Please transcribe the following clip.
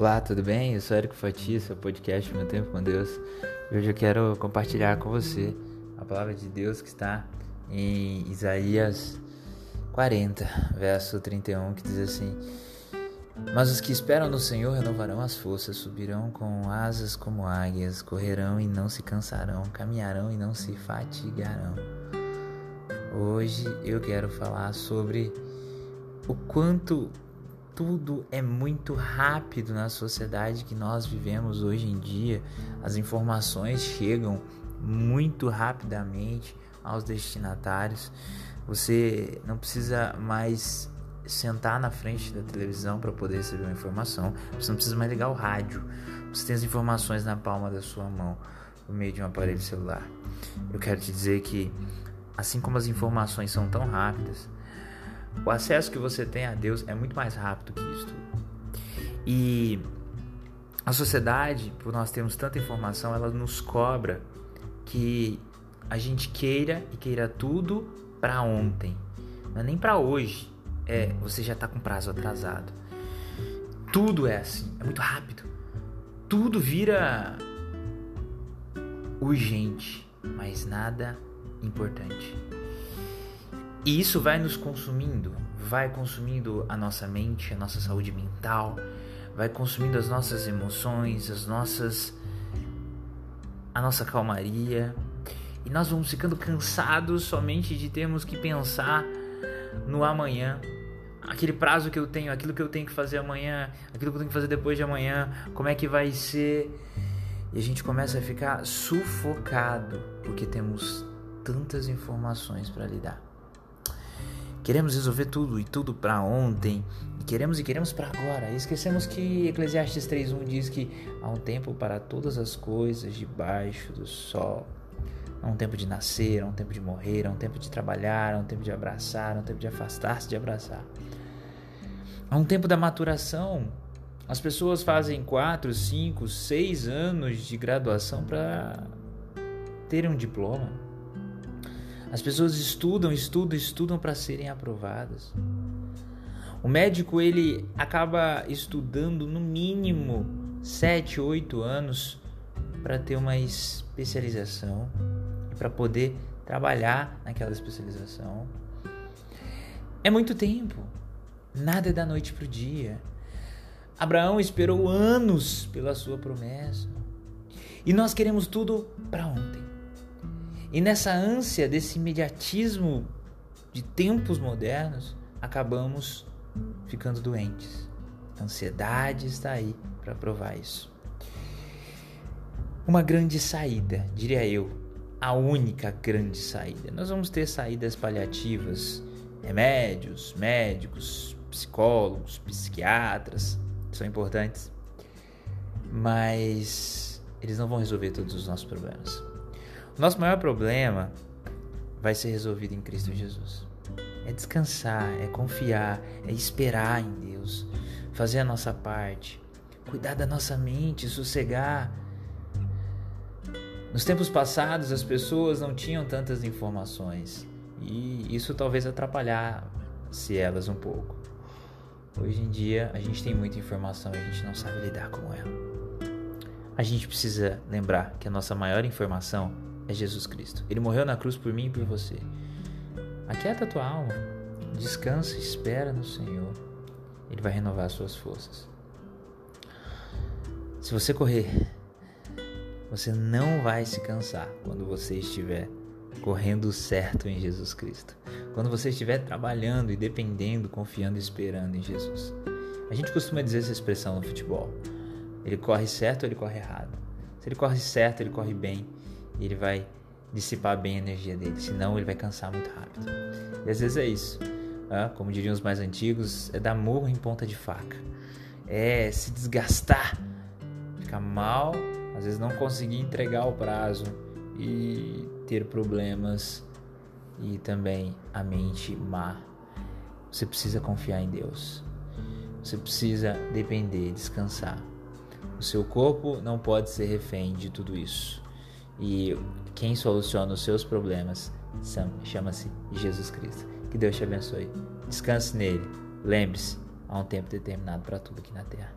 Olá, tudo bem? Eu sou Érico Fati, seu podcast Meu Tempo com Deus. E hoje eu quero compartilhar com você a palavra de Deus que está em Isaías 40, verso 31, que diz assim: Mas os que esperam no Senhor renovarão as forças, subirão com asas como águias, correrão e não se cansarão, caminharão e não se fatigarão. Hoje eu quero falar sobre o quanto tudo é muito rápido na sociedade que nós vivemos hoje em dia. As informações chegam muito rapidamente aos destinatários. Você não precisa mais sentar na frente da televisão para poder receber uma informação. Você não precisa mais ligar o rádio. Você tem as informações na palma da sua mão por meio de um aparelho celular. Eu quero te dizer que assim como as informações são tão rápidas, o acesso que você tem a Deus é muito mais rápido que isso. E a sociedade, por nós termos tanta informação, ela nos cobra que a gente queira e queira tudo para ontem. Não é nem para hoje. É, você já está com prazo atrasado. Tudo é assim, é muito rápido. Tudo vira urgente, mas nada importante. E isso vai nos consumindo, vai consumindo a nossa mente, a nossa saúde mental, vai consumindo as nossas emoções, as nossas a nossa calmaria. E nós vamos ficando cansados somente de termos que pensar no amanhã, aquele prazo que eu tenho, aquilo que eu tenho que fazer amanhã, aquilo que eu tenho que fazer depois de amanhã, como é que vai ser? E a gente começa a ficar sufocado porque temos tantas informações para lidar. Queremos resolver tudo e tudo para ontem. E queremos e queremos para agora. E esquecemos que Eclesiastes 3:1 diz que há um tempo para todas as coisas debaixo do sol. Há um tempo de nascer, há um tempo de morrer, há um tempo de trabalhar, há um tempo de abraçar, há um tempo de afastar-se de abraçar. Há um tempo da maturação. As pessoas fazem 4, 5, 6 anos de graduação para terem um diploma. As pessoas estudam, estudam, estudam para serem aprovadas. O médico ele acaba estudando no mínimo 7, 8 anos para ter uma especialização e para poder trabalhar naquela especialização. É muito tempo. Nada é da noite para o dia. Abraão esperou anos pela sua promessa. E nós queremos tudo para ontem. E nessa ânsia desse imediatismo de tempos modernos, acabamos ficando doentes. A ansiedade está aí para provar isso. Uma grande saída, diria eu, a única grande saída. Nós vamos ter saídas paliativas, remédios, médicos, psicólogos, psiquiatras, são importantes, mas eles não vão resolver todos os nossos problemas. Nosso maior problema vai ser resolvido em Cristo Jesus. É descansar, é confiar, é esperar em Deus, fazer a nossa parte, cuidar da nossa mente, sossegar. Nos tempos passados, as pessoas não tinham tantas informações e isso talvez atrapalhasse elas um pouco. Hoje em dia, a gente tem muita informação e a gente não sabe lidar com ela. A gente precisa lembrar que a nossa maior informação é Jesus Cristo. Ele morreu na cruz por mim e por você. Aquieta a tua alma, descansa, espera no Senhor. Ele vai renovar as suas forças. Se você correr, você não vai se cansar quando você estiver correndo certo em Jesus Cristo. Quando você estiver trabalhando e dependendo, confiando e esperando em Jesus. A gente costuma dizer essa expressão no futebol. Ele corre certo ele corre errado? Se ele corre certo, ele corre bem e ele vai dissipar bem a energia dele, senão ele vai cansar muito rápido. E às vezes é isso, como diriam os mais antigos, é dar morro em ponta de faca, é se desgastar, ficar mal, às vezes não conseguir entregar o prazo e ter problemas e também a mente má. Você precisa confiar em Deus. Você precisa depender, descansar. O seu corpo não pode ser refém de tudo isso. E quem soluciona os seus problemas chama-se Jesus Cristo. Que Deus te abençoe. Descanse nele. Lembre-se, há um tempo determinado para tudo aqui na terra.